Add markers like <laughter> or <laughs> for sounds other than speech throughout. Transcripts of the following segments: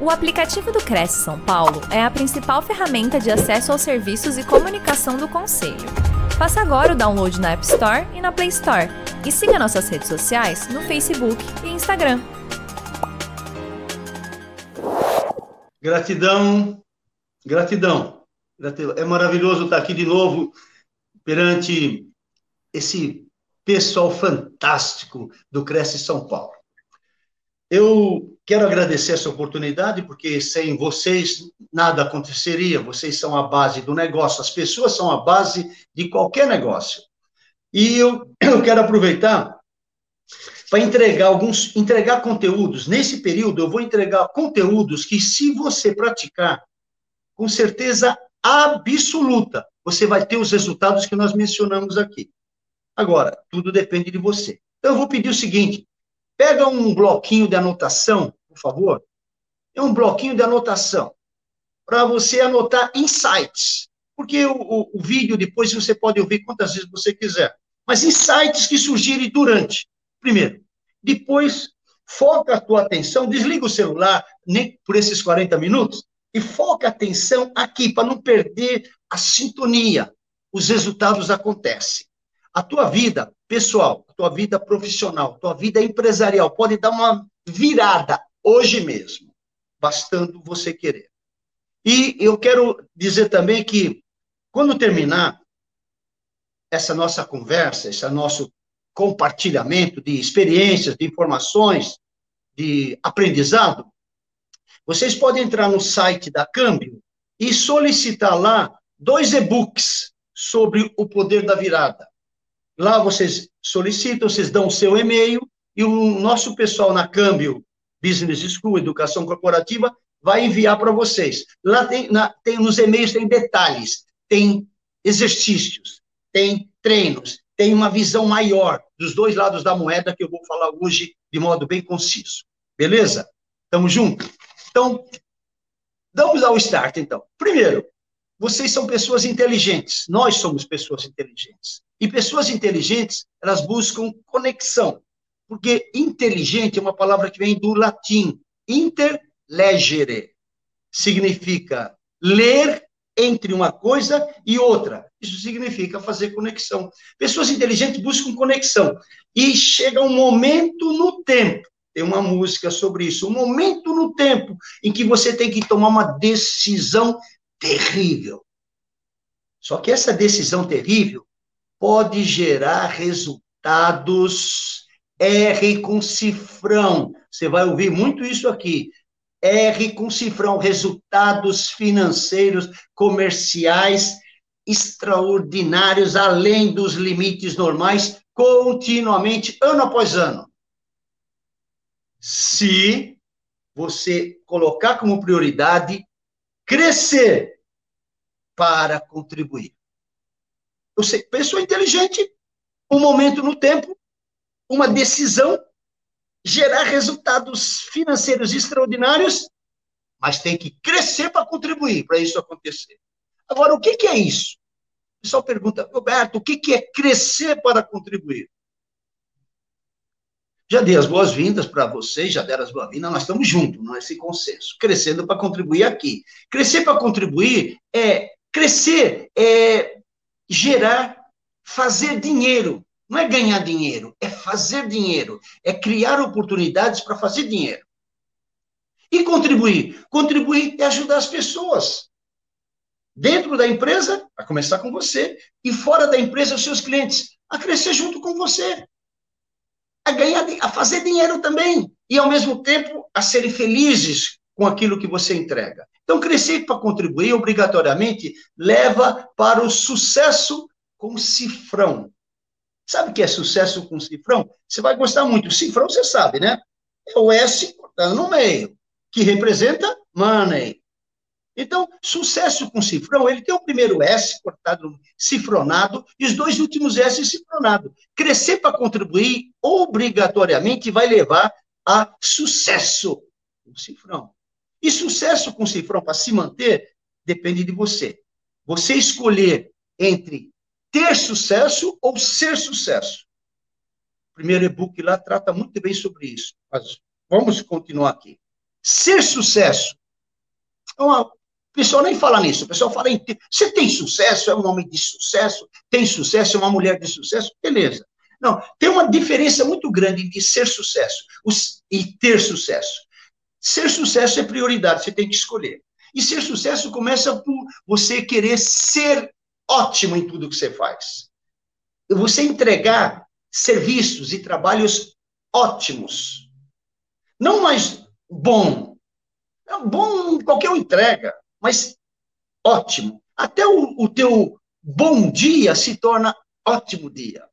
O aplicativo do Cresce São Paulo é a principal ferramenta de acesso aos serviços e comunicação do Conselho. Faça agora o download na App Store e na Play Store. E siga nossas redes sociais no Facebook e Instagram. Gratidão, gratidão. É maravilhoso estar aqui de novo perante esse pessoal fantástico do Cresce São Paulo. Eu quero agradecer essa oportunidade, porque sem vocês nada aconteceria. Vocês são a base do negócio, as pessoas são a base de qualquer negócio. E eu, <clears throat> eu quero aproveitar para entregar alguns, entregar conteúdos. Nesse período, eu vou entregar conteúdos que, se você praticar, com certeza absoluta, você vai ter os resultados que nós mencionamos aqui. Agora, tudo depende de você. Então, eu vou pedir o seguinte: Pega um bloquinho de anotação, por favor. É um bloquinho de anotação para você anotar insights. Porque o, o, o, vídeo depois você pode ouvir quantas vezes você quiser. Mas insights que surgirem durante. Primeiro. Depois, foca a tua atenção, desliga o celular nem por esses 40 minutos e foca a atenção aqui para não perder a sintonia. Os resultados acontecem. A tua vida pessoal, a tua vida profissional, a tua vida empresarial pode dar uma virada hoje mesmo, bastando você querer. E eu quero dizer também que, quando terminar essa nossa conversa, esse nosso compartilhamento de experiências, de informações, de aprendizado, vocês podem entrar no site da Câmbio e solicitar lá dois e-books sobre o poder da virada. Lá vocês solicitam, vocês dão o seu e-mail e o nosso pessoal na Câmbio Business School, Educação Corporativa, vai enviar para vocês. Lá tem, na, tem nos e-mails tem detalhes, tem exercícios, tem treinos, tem uma visão maior dos dois lados da moeda que eu vou falar hoje de modo bem conciso. Beleza? Tamo junto? Então, vamos ao start, então. Primeiro, vocês são pessoas inteligentes, nós somos pessoas inteligentes. E pessoas inteligentes, elas buscam conexão. Porque inteligente é uma palavra que vem do latim, interlegere. Significa ler entre uma coisa e outra. Isso significa fazer conexão. Pessoas inteligentes buscam conexão. E chega um momento no tempo, tem uma música sobre isso, um momento no tempo em que você tem que tomar uma decisão terrível. Só que essa decisão terrível pode gerar resultados R com cifrão. Você vai ouvir muito isso aqui. R com cifrão, resultados financeiros, comerciais extraordinários, além dos limites normais, continuamente, ano após ano. Se você colocar como prioridade crescer para contribuir. Sei, pessoa inteligente, um momento no tempo, uma decisão, gerar resultados financeiros extraordinários, mas tem que crescer para contribuir para isso acontecer. Agora, o que, que é isso? O pessoal pergunta, Roberto, o que, que é crescer para contribuir? Já dei as boas-vindas para vocês, já deram as boas-vindas, nós estamos juntos nesse consenso, crescendo para contribuir aqui. Crescer para contribuir é crescer, é gerar, fazer dinheiro. Não é ganhar dinheiro, é fazer dinheiro, é criar oportunidades para fazer dinheiro. E contribuir? Contribuir é ajudar as pessoas. Dentro da empresa, a começar com você, e fora da empresa, os seus clientes, a crescer junto com você a ganhar, a fazer dinheiro também, e ao mesmo tempo a serem felizes com aquilo que você entrega. Então, crescer para contribuir, obrigatoriamente, leva para o sucesso com cifrão. Sabe o que é sucesso com cifrão? Você vai gostar muito. Cifrão você sabe, né? É o S cortado no meio, que representa money. Então, sucesso com cifrão, ele tem o primeiro S cortado, cifronado, e os dois últimos S cifronado. Crescer para contribuir, obrigatoriamente, vai levar a sucesso com cifrão. E sucesso com cifrão para se manter, depende de você. Você escolher entre ter sucesso ou ser sucesso. O primeiro e-book lá trata muito bem sobre isso, mas vamos continuar aqui. ser sucesso. Uma, o pessoal nem fala nisso, o pessoal fala em você tem sucesso, é um homem de sucesso, tem sucesso, é uma mulher de sucesso, beleza. Não, tem uma diferença muito grande entre ser sucesso e ter sucesso. Ser sucesso é prioridade, você tem que escolher. E ser sucesso começa por você querer ser ótimo em tudo que você faz. Você entregar serviços e trabalhos ótimos. Não mais bom. É bom, qualquer um entrega, mas ótimo. Até o, o teu bom dia se torna ótimo dia.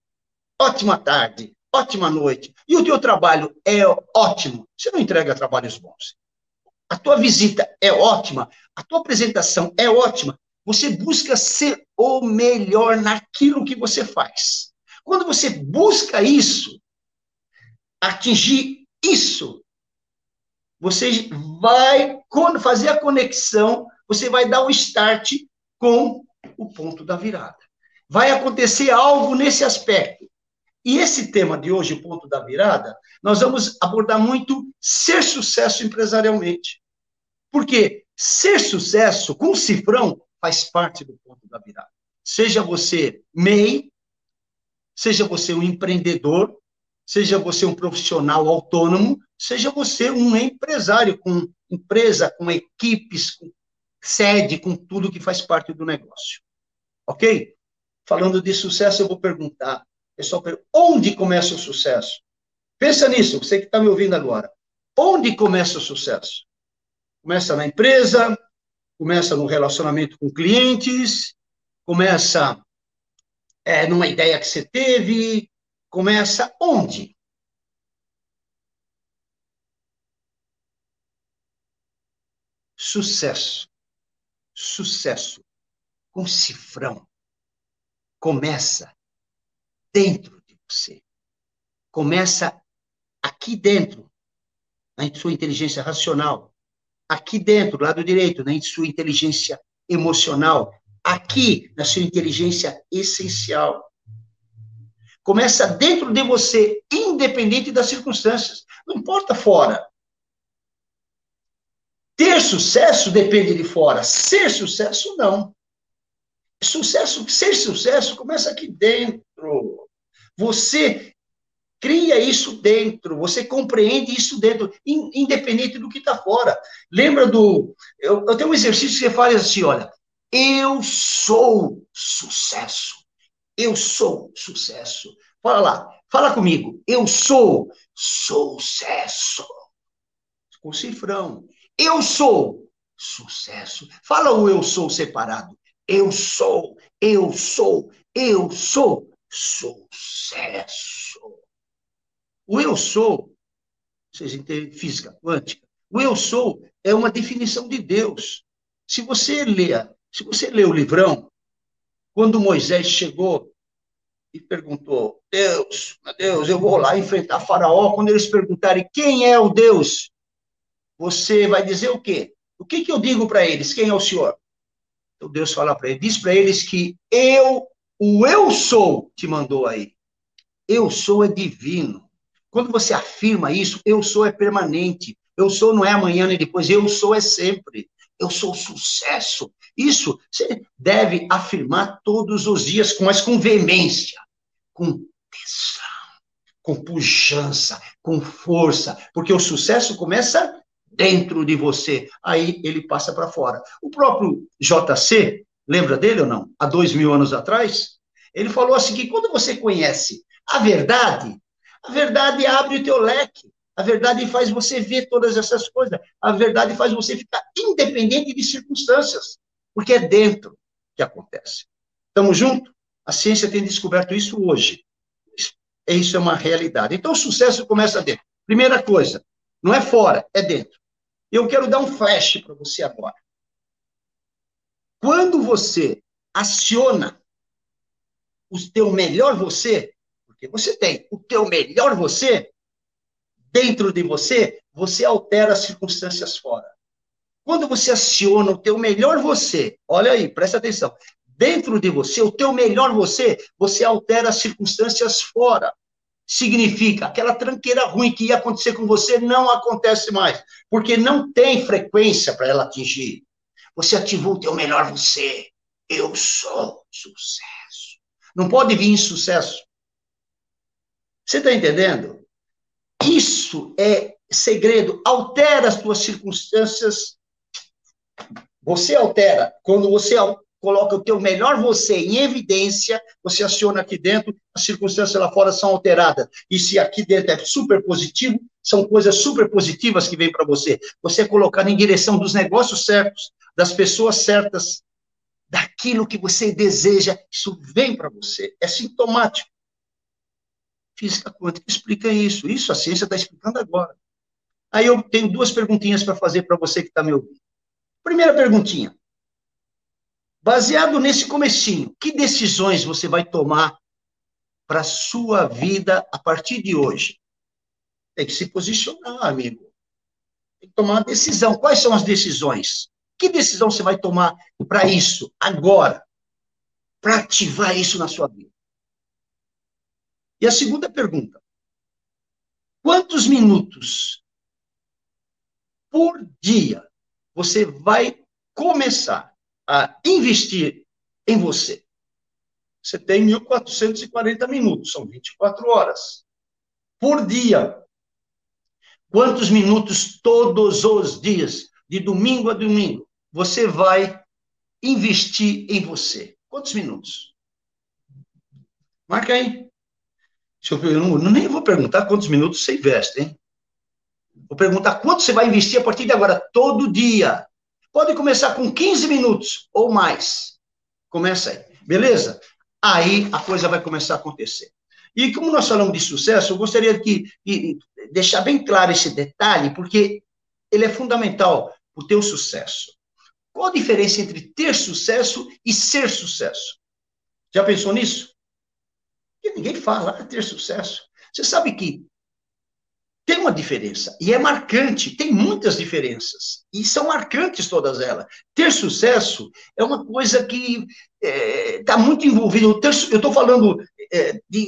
Ótima tarde, ótima noite. E o teu trabalho é ótimo. Você não entrega trabalhos bons. A tua visita é ótima, a tua apresentação é ótima. Você busca ser o melhor naquilo que você faz. Quando você busca isso, atingir isso, você vai fazer a conexão, você vai dar o start com o ponto da virada. Vai acontecer algo nesse aspecto. E esse tema de hoje, o ponto da virada, nós vamos abordar muito ser sucesso empresarialmente. Porque ser sucesso com cifrão faz parte do ponto da virada. Seja você MEI, seja você um empreendedor, seja você um profissional autônomo, seja você um empresário com empresa, com equipes, com sede, com tudo que faz parte do negócio. Ok? Falando de sucesso, eu vou perguntar Pessoal, onde começa o sucesso? Pensa nisso, você que está me ouvindo agora. Onde começa o sucesso? Começa na empresa, começa no relacionamento com clientes, começa é, numa ideia que você teve, começa onde? Sucesso. Sucesso. Com cifrão. Começa dentro de você. Começa aqui dentro, na sua inteligência racional. Aqui dentro, lado direito, na sua inteligência emocional. Aqui, na sua inteligência essencial. Começa dentro de você, independente das circunstâncias. Não importa fora. Ter sucesso depende de fora. Ser sucesso, não. Sucesso, ser sucesso começa aqui dentro. Você cria isso dentro, você compreende isso dentro, independente do que está fora. Lembra do. Eu, eu, tenho um exercício que você faz assim: olha, eu sou sucesso. Eu sou sucesso. Fala lá, fala comigo. Eu sou sucesso. Com cifrão. Eu sou sucesso. Fala o eu sou separado. Eu sou, eu sou, eu sou sucesso. O eu sou, vocês entendem física quântica, o eu sou é uma definição de Deus. Se você ler, se você ler o livrão, quando Moisés chegou e perguntou: Deus, Deus, eu vou lá enfrentar Faraó. Quando eles perguntarem quem é o Deus, você vai dizer o quê? O que, que eu digo para eles? Quem é o Senhor? Então Deus fala para eles: diz para eles que eu o eu sou te mandou aí. Eu sou é divino. Quando você afirma isso, eu sou é permanente. Eu sou não é amanhã nem depois, eu sou é sempre. Eu sou sucesso. Isso você deve afirmar todos os dias, mas com veemência, com tesão, com pujança, com força, porque o sucesso começa dentro de você, aí ele passa para fora. O próprio JC, Lembra dele ou não? Há dois mil anos atrás? Ele falou assim: que quando você conhece a verdade, a verdade abre o teu leque. A verdade faz você ver todas essas coisas. A verdade faz você ficar independente de circunstâncias. Porque é dentro que acontece. Estamos juntos? A ciência tem descoberto isso hoje. Isso é uma realidade. Então, o sucesso começa dentro. Primeira coisa, não é fora, é dentro. Eu quero dar um flash para você agora. Quando você aciona o teu melhor você, porque você tem o teu melhor você dentro de você, você altera as circunstâncias fora. Quando você aciona o teu melhor você, olha aí, presta atenção, dentro de você, o teu melhor você, você altera as circunstâncias fora. significa aquela tranqueira ruim que ia acontecer com você não acontece mais, porque não tem frequência para ela atingir. Você ativou o teu melhor você. Eu sou sucesso. Não pode vir insucesso. Você está entendendo? Isso é segredo. Altera as tuas circunstâncias. Você altera. Quando você coloca o teu melhor você em evidência, você aciona aqui dentro, as circunstâncias lá fora são alteradas. E se aqui dentro é super positivo, são coisas super positivas que vêm para você. Você é colocado em direção dos negócios certos, das pessoas certas, daquilo que você deseja, isso vem para você. É sintomático. Física quântica explica isso. Isso a ciência está explicando agora. Aí eu tenho duas perguntinhas para fazer para você que está me ouvindo. Primeira perguntinha. Baseado nesse comecinho, que decisões você vai tomar para sua vida a partir de hoje? Tem que se posicionar, amigo. Tem que tomar uma decisão. Quais são as decisões? Que decisão você vai tomar para isso, agora? Para ativar isso na sua vida? E a segunda pergunta: quantos minutos por dia você vai começar a investir em você. Você tem 1.440 minutos, são 24 horas por dia. Quantos minutos todos os dias, de domingo a domingo, você vai investir em você? Quantos minutos? Marca aí. Eu, eu não, nem vou perguntar quantos minutos você investe, hein? Vou perguntar quanto você vai investir a partir de agora, todo dia. Pode começar com 15 minutos ou mais. Começa aí, beleza? Aí a coisa vai começar a acontecer. E como nós falamos de sucesso, eu gostaria de, de deixar bem claro esse detalhe, porque ele é fundamental para o teu sucesso. Qual a diferença entre ter sucesso e ser sucesso? Já pensou nisso? Porque ninguém fala ah, ter sucesso. Você sabe que tem uma diferença, e é marcante, tem muitas diferenças, e são marcantes todas elas. Ter sucesso é uma coisa que está é, tá muito envolvida. Eu estou falando é, de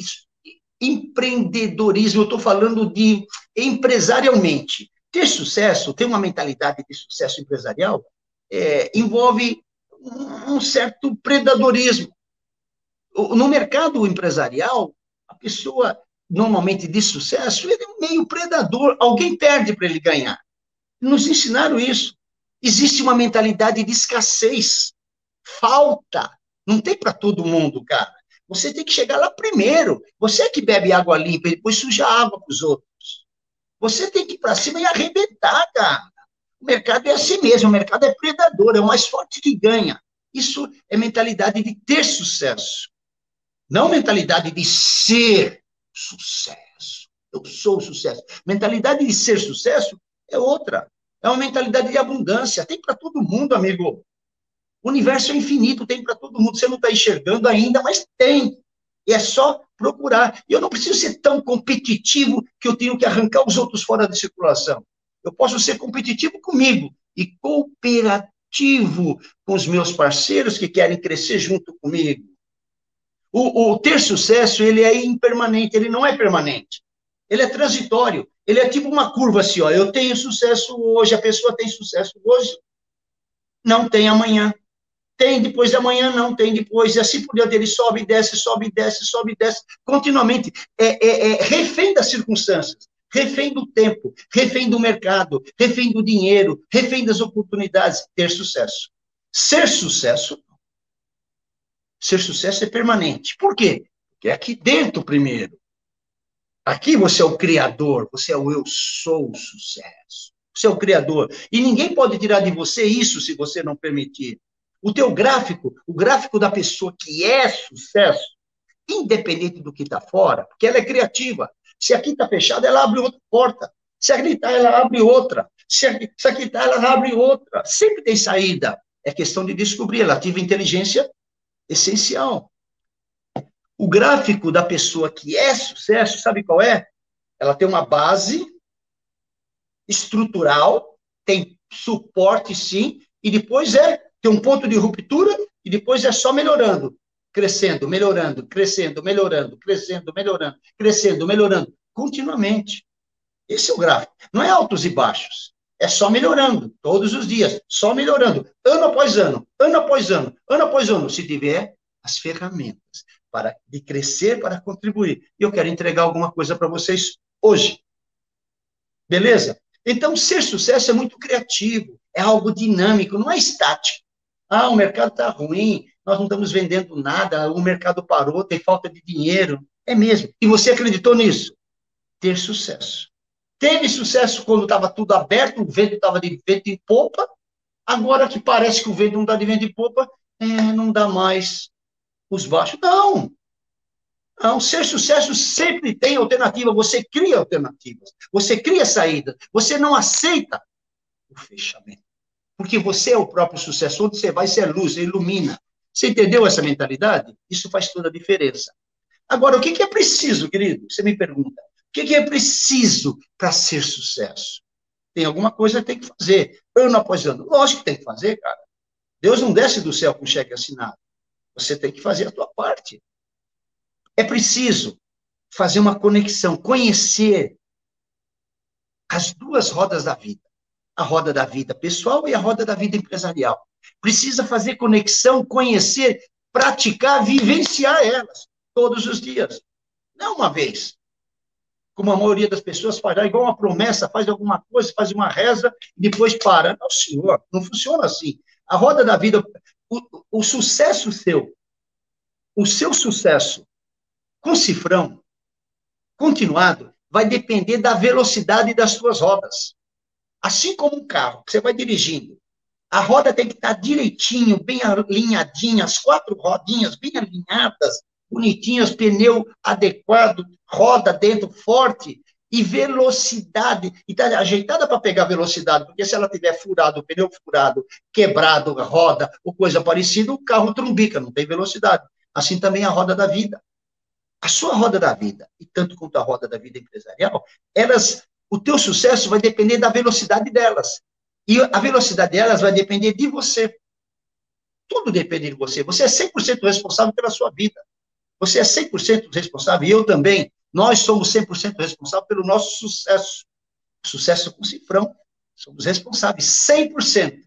empreendedorismo, eu estou falando de empresarialmente. Ter sucesso, ter uma mentalidade de sucesso empresarial, é, envolve um certo predadorismo. No mercado empresarial, a pessoa normalmente de sucesso, ele é meio predador, alguém perde para ele ganhar. Nos ensinaram isso. Existe uma mentalidade de escassez, falta. Não tem para todo mundo, cara. Você tem que chegar lá primeiro. Você é que bebe água limpa e depois suja água para os outros. Você tem que ir para cima e arrebentar, cara. O mercado é assim mesmo, o mercado é predador, é o mais forte que ganha. Isso é mentalidade de ter sucesso. Não mentalidade de ser sucesso. Eu sou sucesso. Mentalidade de ser sucesso é outra. É uma mentalidade de abundância. Tem para todo mundo, amigo. O universo é infinito, tem para todo mundo. Você não está enxergando ainda, mas tem. E é só procurar. E eu não preciso ser tão competitivo que eu tenho que arrancar os outros fora de circulação. Eu posso ser competitivo comigo e cooperativo com os meus parceiros que querem crescer junto comigo. O, o ter sucesso, ele é impermanente, ele não é permanente. Ele é transitório. Ele é tipo uma curva assim, ó. Eu tenho sucesso hoje, a pessoa tem sucesso hoje, não tem amanhã. Tem depois de amanhã, não tem depois. E assim por diante, ele sobe, desce, sobe, desce, sobe, desce, continuamente. É, é, é refém das circunstâncias, refém do tempo, refém do mercado, refém do dinheiro, refém das oportunidades. Ter sucesso. Ser sucesso Ser sucesso é permanente. Por quê? Porque é aqui dentro primeiro. Aqui você é o criador, você é o eu sou o sucesso. Você é o criador. E ninguém pode tirar de você isso se você não permitir. O teu gráfico, o gráfico da pessoa que é sucesso, independente do que está fora, porque ela é criativa. Se aqui está fechado, ela abre outra porta. Se aqui está, ela abre outra. Se aqui está, ela abre outra. Sempre tem saída. É questão de descobrir. Ela ativa inteligência essencial. O gráfico da pessoa que é sucesso, sabe qual é? Ela tem uma base estrutural, tem suporte sim, e depois é tem um ponto de ruptura e depois é só melhorando. crescendo, melhorando, crescendo, melhorando, crescendo, melhorando, crescendo, melhorando, continuamente. Esse é o gráfico. Não é altos e baixos. É só melhorando, todos os dias, só melhorando, ano após ano, ano após ano, ano após ano, se tiver as ferramentas para de crescer para contribuir. E eu quero entregar alguma coisa para vocês hoje. Beleza? Então, ser sucesso é muito criativo, é algo dinâmico, não é estático. Ah, o mercado está ruim, nós não estamos vendendo nada, o mercado parou, tem falta de dinheiro. É mesmo. E você acreditou nisso? Ter sucesso. Teve sucesso quando estava tudo aberto, o vento estava de vento em popa. Agora que parece que o vento não está de vento em popa, é, não dá mais os baixos. Não. Não, ser sucesso sempre tem alternativa. Você cria alternativas. Você cria saída. Você não aceita o fechamento. Porque você é o próprio sucesso. Onde você vai, você é luz, você ilumina. Você entendeu essa mentalidade? Isso faz toda a diferença. Agora, o que é preciso, querido? Você me pergunta. O que é preciso para ser sucesso? Tem alguma coisa que tem que fazer, ano após ano. Lógico que tem que fazer, cara. Deus não desce do céu com cheque assinado. Você tem que fazer a tua parte. É preciso fazer uma conexão, conhecer as duas rodas da vida. A roda da vida pessoal e a roda da vida empresarial. Precisa fazer conexão, conhecer, praticar, vivenciar elas todos os dias. Não uma vez como a maioria das pessoas faz, igual uma promessa, faz alguma coisa, faz uma reza e depois para. Não, senhor, não funciona assim. A roda da vida, o, o sucesso seu, o seu sucesso com cifrão, continuado, vai depender da velocidade das suas rodas. Assim como um carro que você vai dirigindo, a roda tem que estar direitinho, bem alinhadinha, as quatro rodinhas bem alinhadas, bonitinhas, pneu adequado, roda dentro forte e velocidade. E está ajeitada para pegar velocidade, porque se ela tiver furado, pneu furado, quebrado, roda ou coisa parecida, o carro trumbica, não tem velocidade. Assim também a roda da vida. A sua roda da vida, e tanto quanto a roda da vida empresarial, elas, o teu sucesso vai depender da velocidade delas. E a velocidade delas vai depender de você. Tudo depende de você. Você é 100% responsável pela sua vida. Você é 100% responsável, e eu também. Nós somos 100% responsáveis pelo nosso sucesso. Sucesso com cifrão. Somos responsáveis 100%.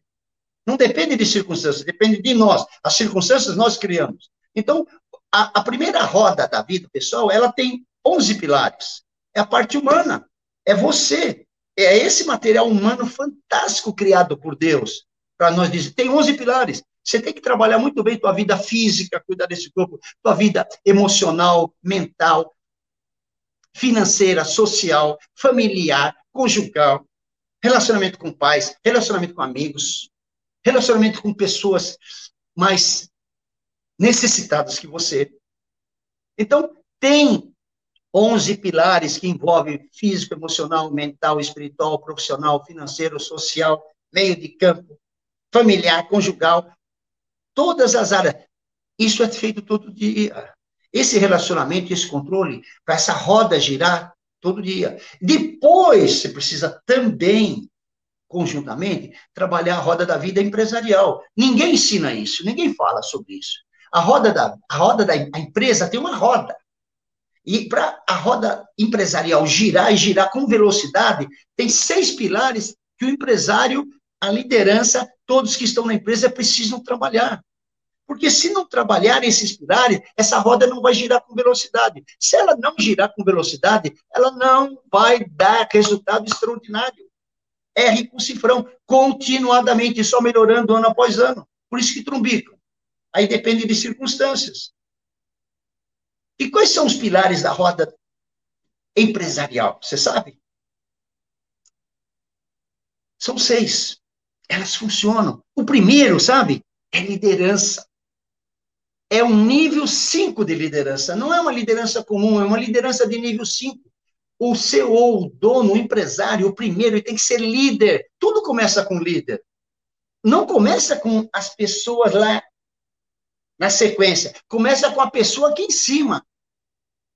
Não depende de circunstâncias, depende de nós. As circunstâncias nós criamos. Então, a, a primeira roda da vida pessoal, ela tem 11 pilares. É a parte humana. É você. É esse material humano fantástico criado por Deus. Para nós dizer, tem 11 pilares. Você tem que trabalhar muito bem tua vida física, cuidar desse corpo, tua vida emocional, mental, financeira, social, familiar, conjugal, relacionamento com pais, relacionamento com amigos, relacionamento com pessoas mais necessitadas que você. Então, tem 11 pilares que envolvem físico, emocional, mental, espiritual, profissional, financeiro, social, meio de campo, familiar, conjugal, todas as áreas. Isso é feito todo dia. Esse relacionamento, esse controle, para essa roda girar todo dia. Depois, você precisa também, conjuntamente, trabalhar a roda da vida empresarial. Ninguém ensina isso, ninguém fala sobre isso. A roda da, a roda da a empresa tem uma roda. E para a roda empresarial girar e girar com velocidade, tem seis pilares que o empresário, a liderança, todos que estão na empresa precisam trabalhar. Porque se não trabalhar esses pilares, essa roda não vai girar com velocidade. Se ela não girar com velocidade, ela não vai dar resultado extraordinário. R com cifrão, continuadamente, só melhorando ano após ano. Por isso que trumbicam. Aí depende de circunstâncias. E quais são os pilares da roda empresarial? Você sabe? São seis. Elas funcionam. O primeiro, sabe? É liderança é um nível 5 de liderança. Não é uma liderança comum, é uma liderança de nível 5. O CEO, o dono, o empresário, o primeiro, ele tem que ser líder. Tudo começa com líder. Não começa com as pessoas lá na sequência. Começa com a pessoa aqui em cima.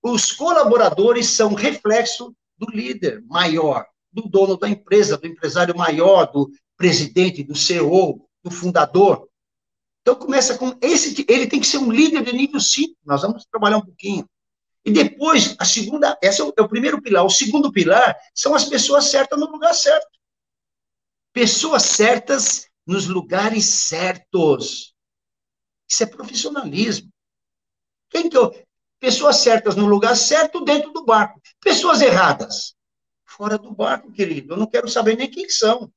Os colaboradores são reflexo do líder maior, do dono da empresa, do empresário maior, do presidente, do CEO, do fundador. Então começa com esse, ele tem que ser um líder de nível 5. Nós vamos trabalhar um pouquinho. E depois, a segunda, esse é o, é o primeiro pilar. O segundo pilar são as pessoas certas no lugar certo. Pessoas certas nos lugares certos. Isso é profissionalismo. Quem que eu, pessoas certas no lugar certo dentro do barco. Pessoas erradas fora do barco, querido. Eu não quero saber nem quem são.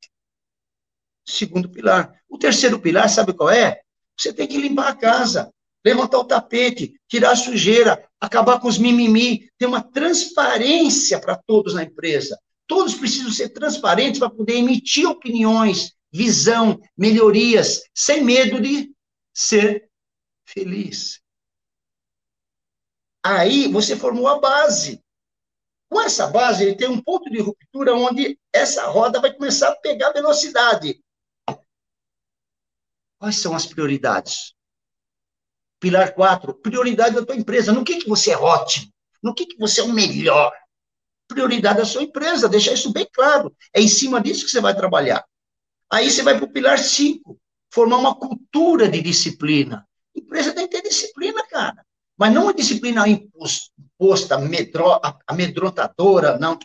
Segundo pilar. O terceiro pilar, sabe qual é? Você tem que limpar a casa levantar o tapete, tirar a sujeira, acabar com os mimimi, ter uma transparência para todos na empresa. Todos precisam ser transparentes para poder emitir opiniões, visão, melhorias, sem medo de ser feliz. Aí você formou a base. Com essa base, ele tem um ponto de ruptura onde essa roda vai começar a pegar velocidade. Quais são as prioridades? Pilar 4, prioridade da tua empresa. No que, que você é ótimo? No que, que você é o melhor? Prioridade da sua empresa, deixar isso bem claro. É em cima disso que você vai trabalhar. Aí você vai para o pilar 5, formar uma cultura de disciplina. Empresa tem que ter disciplina, cara. Mas não uma disciplina imposta, amedrontadora, não.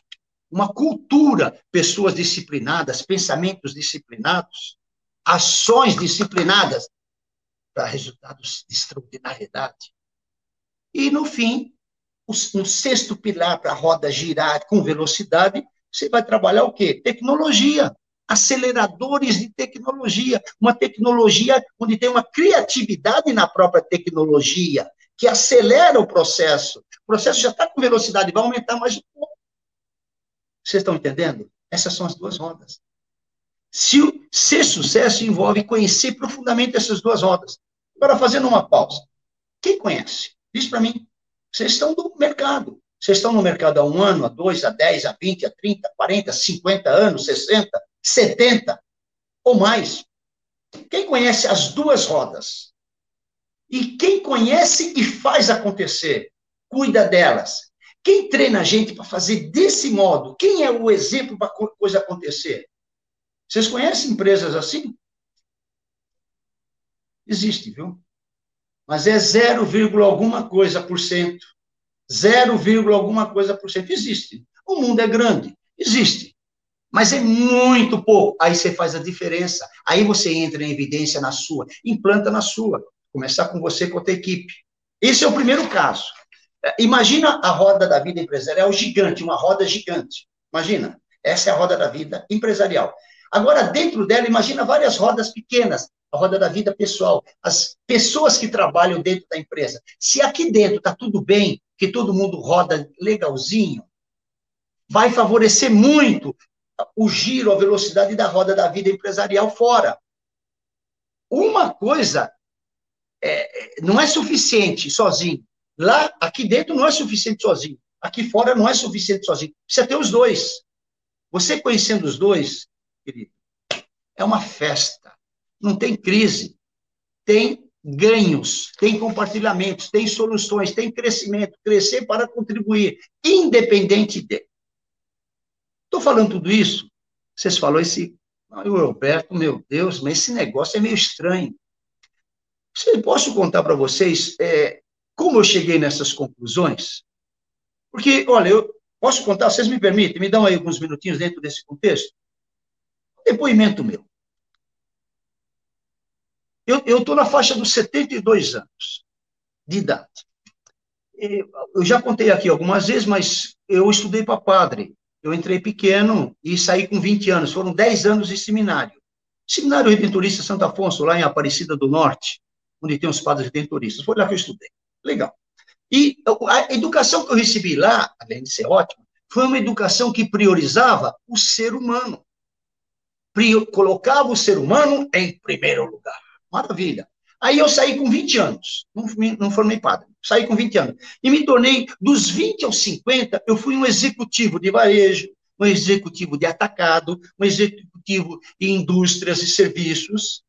Uma cultura, pessoas disciplinadas, pensamentos disciplinados, ações disciplinadas para resultados de extraordinariedade. E, no fim, um sexto pilar para a roda girar com velocidade, você vai trabalhar o quê? Tecnologia, aceleradores de tecnologia, uma tecnologia onde tem uma criatividade na própria tecnologia, que acelera o processo. O processo já está com velocidade, vai aumentar mais um pouco. Vocês estão entendendo? Essas são as duas rodas. Se ser sucesso envolve conhecer profundamente essas duas rodas. Agora, fazendo uma pausa. Quem conhece? Diz para mim. Vocês estão no mercado. Vocês estão no mercado há um ano, há dois, há dez, há vinte, há trinta, quarenta, cinquenta anos, sessenta, setenta ou mais. Quem conhece as duas rodas? E quem conhece e faz acontecer, cuida delas. Quem treina a gente para fazer desse modo? Quem é o exemplo para a coisa acontecer? Vocês conhecem empresas assim? Existe, viu? Mas é 0, alguma coisa por cento. 0, alguma coisa por cento. Existe. O mundo é grande. Existe. Mas é muito pouco. Aí você faz a diferença. Aí você entra em evidência na sua. Implanta na sua. Começar com você, com a tua equipe. Esse é o primeiro caso. Imagina a roda da vida empresarial gigante, uma roda gigante. Imagina. Essa é a roda da vida empresarial. Agora, dentro dela, imagina várias rodas pequenas, a roda da vida pessoal, as pessoas que trabalham dentro da empresa. Se aqui dentro está tudo bem, que todo mundo roda legalzinho, vai favorecer muito o giro, a velocidade da roda da vida empresarial fora. Uma coisa é, não é suficiente sozinho. Lá, aqui dentro não é suficiente sozinho. Aqui fora não é suficiente sozinho. Precisa ter os dois. Você conhecendo os dois, querido. É uma festa. Não tem crise. Tem ganhos, tem compartilhamentos, tem soluções, tem crescimento. Crescer para contribuir, independente de. Estou falando tudo isso. Vocês falaram esse. o Roberto, meu Deus, mas esse negócio é meio estranho. Posso contar para vocês é, como eu cheguei nessas conclusões? Porque, olha, eu posso contar, vocês me permitem, me dão aí alguns minutinhos dentro desse contexto? Depoimento meu. Eu estou na faixa dos 72 anos de idade. Eu já contei aqui algumas vezes, mas eu estudei para padre. Eu entrei pequeno e saí com 20 anos. Foram 10 anos de seminário. Seminário Redentorista Santo Afonso, lá em Aparecida do Norte, onde tem os padres redentoristas. Foi lá que eu estudei. Legal. E a educação que eu recebi lá, além de ser ótima, foi uma educação que priorizava o ser humano colocava o ser humano em primeiro lugar. Maravilha. Aí eu saí com 20 anos, não, não formei padre, saí com 20 anos. E me tornei, dos 20 aos 50, eu fui um executivo de varejo, um executivo de atacado, um executivo de indústrias e serviços.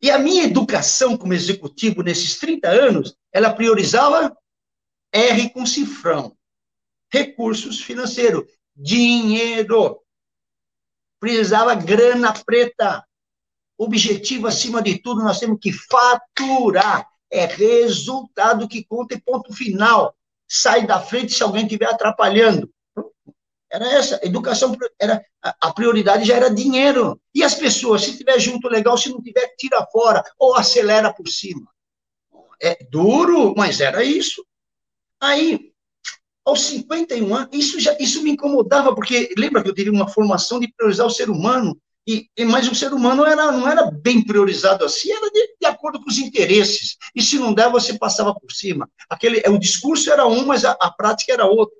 E a minha educação como executivo nesses 30 anos, ela priorizava R com cifrão, recursos financeiros, dinheiro precisava grana preta. objetivo acima de tudo, nós temos que faturar. É resultado que conta e ponto final. Sai da frente se alguém estiver atrapalhando. Era essa. Educação era a prioridade já era dinheiro. E as pessoas, se tiver junto legal, se não tiver, tira fora ou acelera por cima. É duro, mas era isso. Aí, aos 51 anos, isso, já, isso me incomodava, porque lembra que eu tive uma formação de priorizar o ser humano, e, e mas o ser humano era, não era bem priorizado assim, era de, de, acordo com os interesses. E se não der, você passava por cima. Aquele, o discurso era um, mas a, a prática era outra.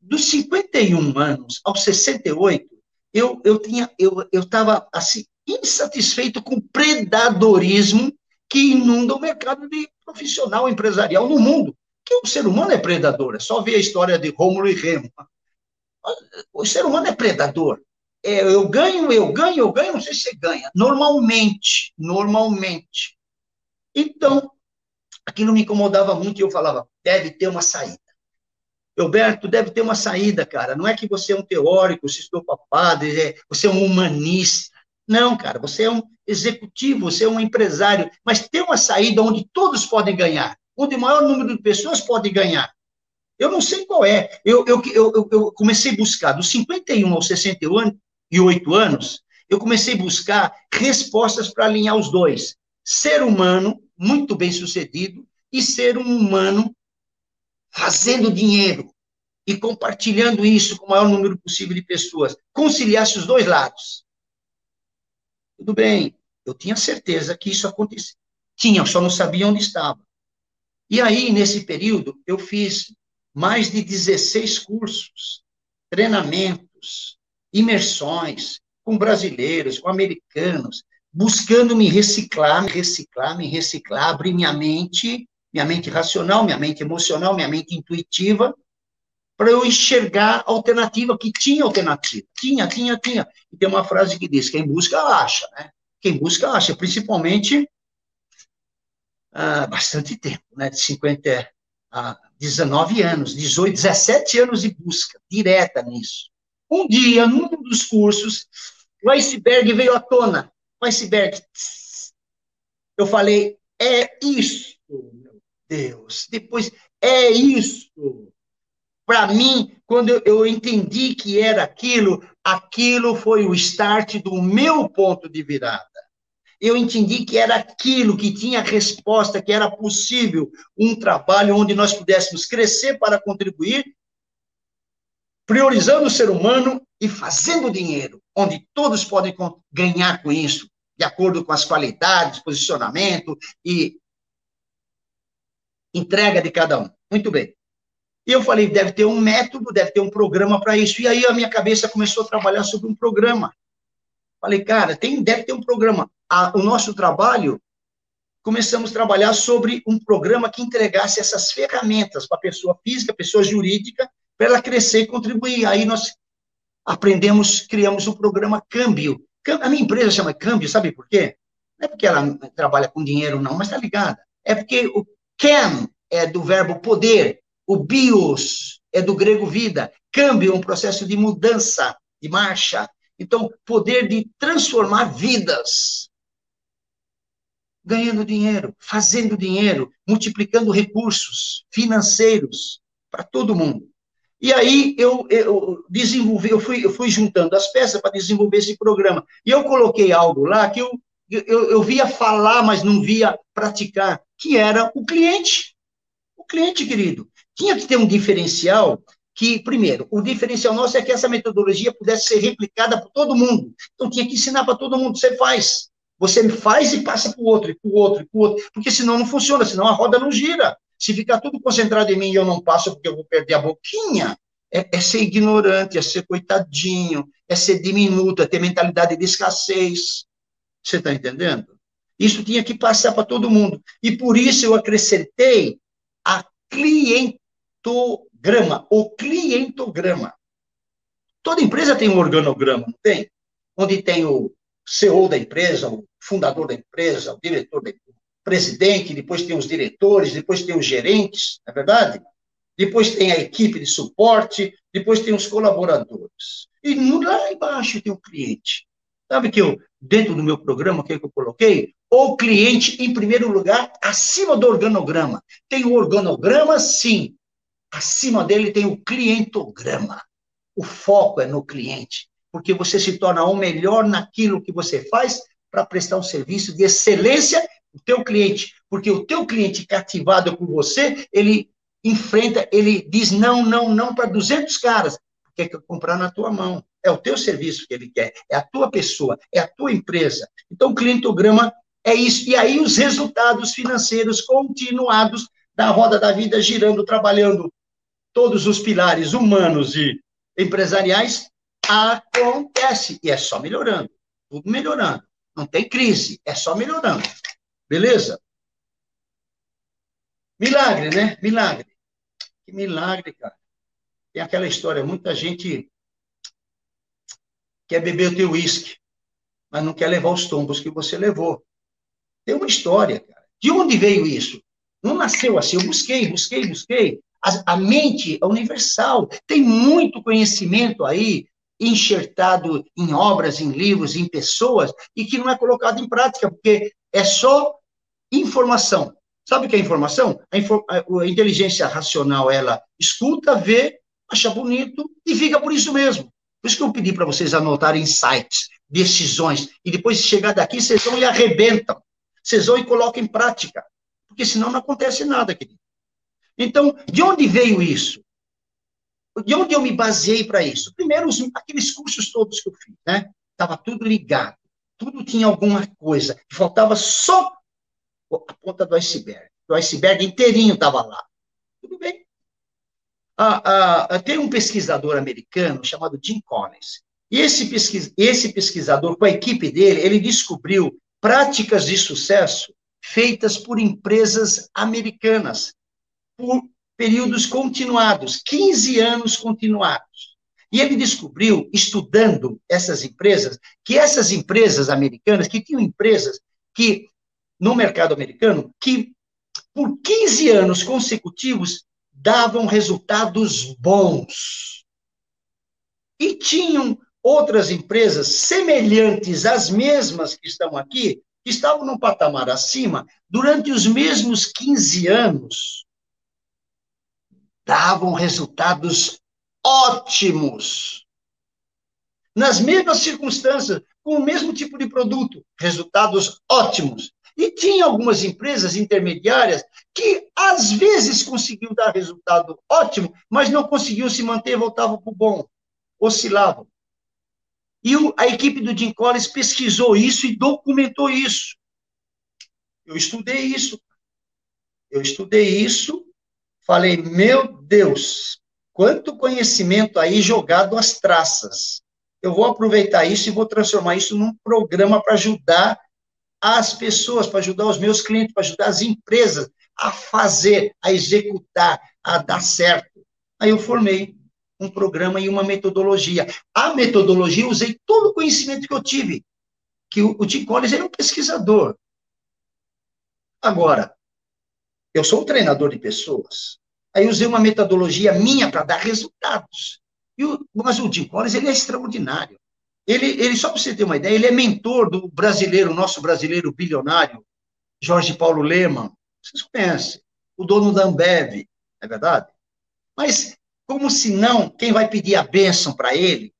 Dos 51 anos aos 68, eu eu tinha eu eu estava assim insatisfeito com o predadorismo que inunda o mercado de profissional empresarial no mundo que o ser humano é predador. É só ver a história de Rômulo e Remo. O ser humano é predador. É, eu ganho, eu ganho, eu ganho, não sei se você ganha. Normalmente, normalmente. Então, aquilo me incomodava muito e eu falava, deve ter uma saída. Alberto, deve ter uma saída, cara. Não é que você é um teórico, você estudou para padre, é, você é um humanista. Não, cara, você é um executivo, você é um empresário, mas tem uma saída onde todos podem ganhar onde o maior número de pessoas pode ganhar. Eu não sei qual é. Eu, eu, eu, eu comecei a buscar, dos 51 aos 68 anos, eu comecei a buscar respostas para alinhar os dois. Ser humano, muito bem sucedido, e ser um humano fazendo dinheiro e compartilhando isso com o maior número possível de pessoas. Conciliasse os dois lados. Tudo bem, eu tinha certeza que isso acontecia. Tinha, só não sabia onde estava. E aí, nesse período, eu fiz mais de 16 cursos, treinamentos, imersões com brasileiros, com americanos, buscando me reciclar, me reciclar, me reciclar, abrir minha mente, minha mente racional, minha mente emocional, minha mente intuitiva, para eu enxergar alternativa, que tinha alternativa. Tinha, tinha, tinha. E tem uma frase que diz: quem busca, acha, né? Quem busca, acha, principalmente há bastante tempo, né, de 50 a 19 anos, 18, 17 anos de busca direta nisso. Um dia, num dos cursos, o iceberg veio à tona. O iceberg. Eu falei, é isso, meu Deus. Depois, é isso. Para mim, quando eu, eu entendi que era aquilo, aquilo foi o start do meu ponto de virada eu entendi que era aquilo, que tinha resposta, que era possível um trabalho onde nós pudéssemos crescer para contribuir, priorizando o ser humano e fazendo dinheiro, onde todos podem ganhar com isso, de acordo com as qualidades, posicionamento e entrega de cada um. Muito bem. E eu falei, deve ter um método, deve ter um programa para isso. E aí a minha cabeça começou a trabalhar sobre um programa. Falei, cara, tem, deve ter um programa a, o nosso trabalho, começamos a trabalhar sobre um programa que entregasse essas ferramentas para a pessoa física, pessoa jurídica, para ela crescer e contribuir. Aí nós aprendemos, criamos o programa Câmbio. A minha empresa chama Câmbio, sabe por quê? Não é porque ela trabalha com dinheiro, não, mas está ligada. É porque o CAM é do verbo poder, o bios é do grego vida, câmbio é um processo de mudança, de marcha. Então, poder de transformar vidas ganhando dinheiro, fazendo dinheiro, multiplicando recursos financeiros para todo mundo. E aí eu, eu desenvolvi, eu fui, eu fui juntando as peças para desenvolver esse programa. E eu coloquei algo lá que eu, eu, eu via falar, mas não via praticar, que era o cliente. O cliente, querido. Tinha que ter um diferencial que, primeiro, o diferencial nosso é que essa metodologia pudesse ser replicada por todo mundo. Então, tinha que ensinar para todo mundo. Você faz. Você faz e passa para o outro, e para o outro, e para o outro, porque senão não funciona, senão a roda não gira. Se ficar tudo concentrado em mim e eu não passo porque eu vou perder a boquinha, é, é ser ignorante, é ser coitadinho, é ser diminuto, é ter mentalidade de escassez. Você está entendendo? Isso tinha que passar para todo mundo. E por isso eu acrescentei a clientograma, o clientograma. Toda empresa tem um organograma, não tem? Onde tem o CEO da empresa, o fundador da empresa, o diretor, o presidente, depois tem os diretores, depois tem os gerentes, não é verdade? Depois tem a equipe de suporte, depois tem os colaboradores. E lá embaixo tem o cliente. Sabe que eu, dentro do meu programa, que, que eu coloquei? O cliente, em primeiro lugar, acima do organograma. Tem o organograma, sim. Acima dele tem o clientograma. O foco é no cliente, porque você se torna o melhor naquilo que você faz para prestar um serviço de excelência o teu cliente, porque o teu cliente cativado por você, ele enfrenta, ele diz não, não, não para 200 caras, quer comprar na tua mão. É o teu serviço que ele quer, é a tua pessoa, é a tua empresa. Então, o clientograma é isso. E aí, os resultados financeiros continuados da roda da vida girando, trabalhando todos os pilares humanos e empresariais, acontece. E é só melhorando, tudo melhorando. Não tem crise, é só melhorando. Beleza? Milagre, né? Milagre. Que milagre, cara. Tem aquela história, muita gente quer beber o teu uísque, mas não quer levar os tombos que você levou. Tem uma história, cara. De onde veio isso? Não nasceu assim. Eu busquei, busquei, busquei. A, a mente é universal. Tem muito conhecimento aí enxertado em obras, em livros, em pessoas, e que não é colocado em prática, porque é só informação. Sabe o que é informação? A, infor a, inteligência racional, ela escuta, vê, acha bonito e fica por isso mesmo. Por isso que eu pedi para vocês anotarem insights, decisões, e depois de chegar daqui, vocês vão e arrebentam. Vocês vão e colocam em prática. Porque senão não acontece nada, querido. Então, de onde veio isso? De onde eu me baseei para isso? Primeiro, os, aqueles cursos todos que eu fiz, né? Estava tudo ligado. Tudo tinha alguma coisa. Faltava só a ponta do iceberg. O iceberg inteirinho estava lá. Tudo bem. Ah, ah, tem um pesquisador americano chamado Jim Collins. E esse, pesquis, esse pesquisador, com a equipe dele, ele descobriu práticas de sucesso feitas por empresas americanas, por períodos continuados, 15 anos continuados. E ele descobriu, estudando essas empresas, que essas empresas americanas, que tinham empresas que no mercado americano que, por 15 anos consecutivos, davam resultados bons. E tinham outras empresas semelhantes às mesmas que estão aqui, que estavam num patamar acima, durante os mesmos 15 anos, davam resultados ótimos. Nas mesmas circunstâncias, com o mesmo tipo de produto, resultados ótimos. E tinha algumas empresas intermediárias que, às vezes, conseguiam dar resultado ótimo, mas não conseguiam se manter, voltavam para o bom, oscilavam. E a equipe do Jim Collins pesquisou isso e documentou isso. Eu estudei isso. Eu estudei isso, falei, meu Deus, quanto conhecimento aí jogado às traças. Eu vou aproveitar isso e vou transformar isso num programa para ajudar as pessoas, para ajudar os meus clientes, para ajudar as empresas a fazer, a executar, a dar certo. Aí eu formei um programa e uma metodologia. A metodologia, eu usei todo o conhecimento que eu tive, que o, o Tim Collins era um pesquisador. Agora, eu sou um treinador de pessoas. Aí usei uma metodologia minha para dar resultados. O, mas o Tim Collins, ele é extraordinário. Ele, ele só para você ter uma ideia, ele é mentor do brasileiro, nosso brasileiro bilionário, Jorge Paulo Leman. Vocês conhecem. O dono da Ambev, é verdade? Mas, como se não, quem vai pedir a bênção para ele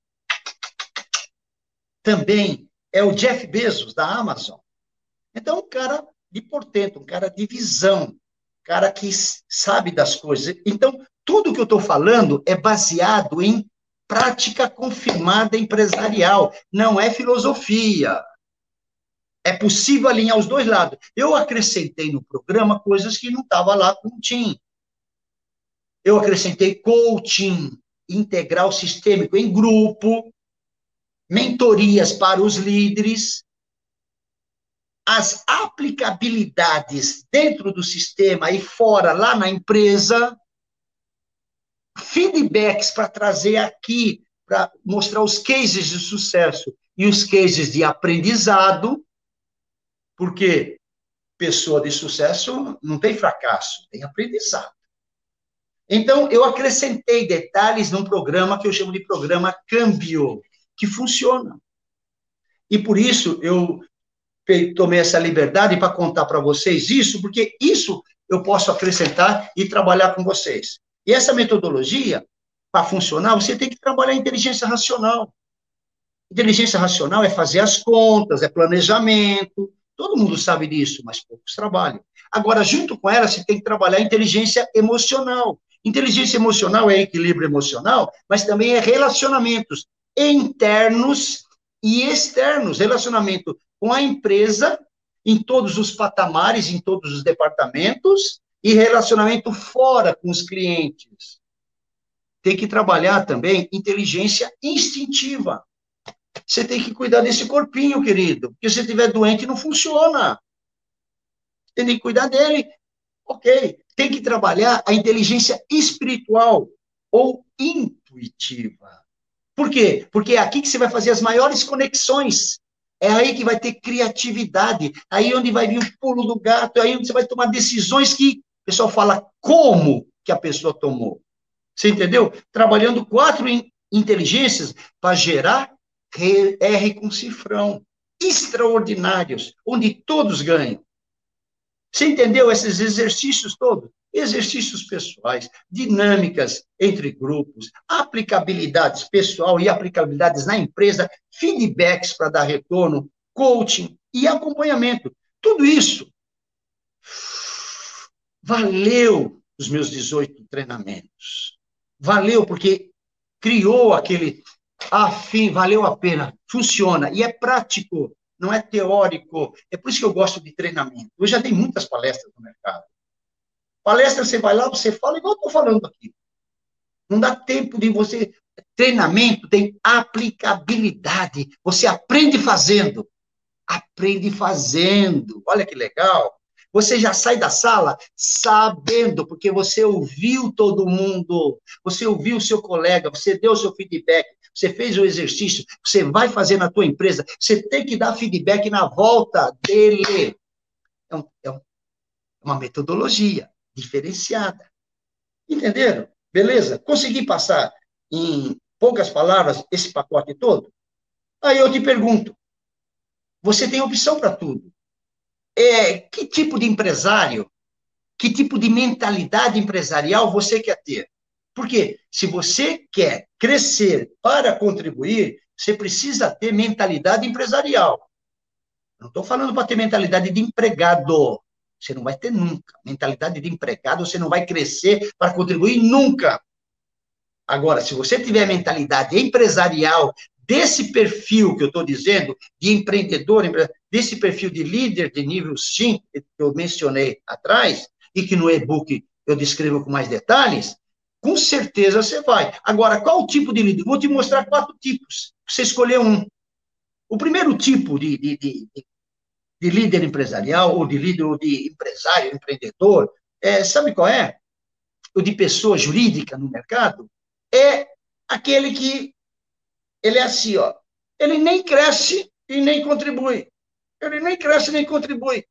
também é o Jeff Bezos, da Amazon. Então, um cara de portento, um cara de visão, cara que sabe das coisas. Então, tudo que eu estou falando é baseado em prática confirmada empresarial, não é filosofia. É possível alinhar os dois lados. Eu acrescentei no programa coisas que não estavam lá com o TIM. Eu acrescentei coaching integral sistêmico em grupo, mentorias para os líderes, as aplicabilidades dentro do sistema e fora, lá na empresa, feedbacks para trazer aqui, para mostrar os cases de sucesso e os cases de aprendizado, porque pessoa de sucesso não tem fracasso, tem aprendizado. Então, eu acrescentei detalhes num programa que eu chamo de programa Câmbio, que funciona. E por isso eu tomei essa liberdade para contar para vocês isso, porque isso eu posso acrescentar e trabalhar com vocês. E essa metodologia, para funcionar, você tem que trabalhar inteligência racional. Inteligência racional é fazer as contas, é planejamento, todo mundo sabe disso, mas poucos trabalham. Agora, junto com ela, você tem que trabalhar inteligência emocional. Inteligência emocional é equilíbrio emocional, mas também é relacionamentos internos e externos, relacionamento com a empresa em todos os patamares, em todos os departamentos, e relacionamento fora com os clientes. Tem que trabalhar também inteligência instintiva. Você tem que cuidar desse corpinho, querido, porque se estiver doente não funciona. Tem que cuidar dele. Ok. Tem que trabalhar a inteligência espiritual ou intuitiva. Por quê? Porque é aqui que você vai fazer as maiores conexões. É aí que vai ter criatividade. Aí onde vai vir o pulo do gato, aí onde você vai tomar decisões que o pessoal fala como que a pessoa tomou. Você entendeu? Trabalhando quatro inteligências para gerar R com cifrão. Extraordinários, onde todos ganham. Você entendeu esses exercícios todos? Exercícios pessoais, dinâmicas entre grupos, aplicabilidades pessoal e aplicabilidades na empresa, feedbacks para dar retorno, coaching e acompanhamento. Tudo isso valeu os meus 18 treinamentos. Valeu porque criou aquele afim, valeu a pena, funciona e é prático não é teórico. É por isso que eu gosto de treinamento. Eu já dei muitas palestras no mercado. Palestra, você vai lá, você fala igual eu estou falando aqui. Não dá tempo de você. Treinamento tem aplicabilidade. Você aprende fazendo. Aprende fazendo. Olha que legal. Você já sai da sala sabendo, porque você ouviu todo mundo, você ouviu o seu colega, você deu o seu feedback, você fez o exercício, você vai fazer na tua empresa, você tem que dar feedback na volta dele. É, um, é, um, é uma metodologia diferenciada. Entenderam? Beleza? Consegui passar em poucas palavras esse pacote todo? Aí eu te pergunto: você tem opção para tudo é, que tipo de empresário, que tipo de mentalidade empresarial você quer ter. Porque se você quer crescer para contribuir, você precisa ter mentalidade empresarial. Não estou falando para ter mentalidade de empregado. Você não vai ter nunca. Mentalidade de empregado, você não vai crescer para contribuir nunca. Agora, se você tiver mentalidade empresarial desse perfil que eu estou dizendo, de empreendedor, desse perfil de líder de nível 5, que eu mencionei atrás, e que no e-book eu descrevo com mais detalhes, com certeza você vai. Agora, qual o tipo de líder? Vou te mostrar quatro tipos. Você escolher um. O primeiro tipo de, de, de, de líder empresarial, ou de líder, ou de empresário, empreendedor, é, sabe qual é? O de pessoa jurídica no mercado, é aquele que ele é assim, ó. Ele nem cresce e nem contribui. Ele nem cresce nem contribui.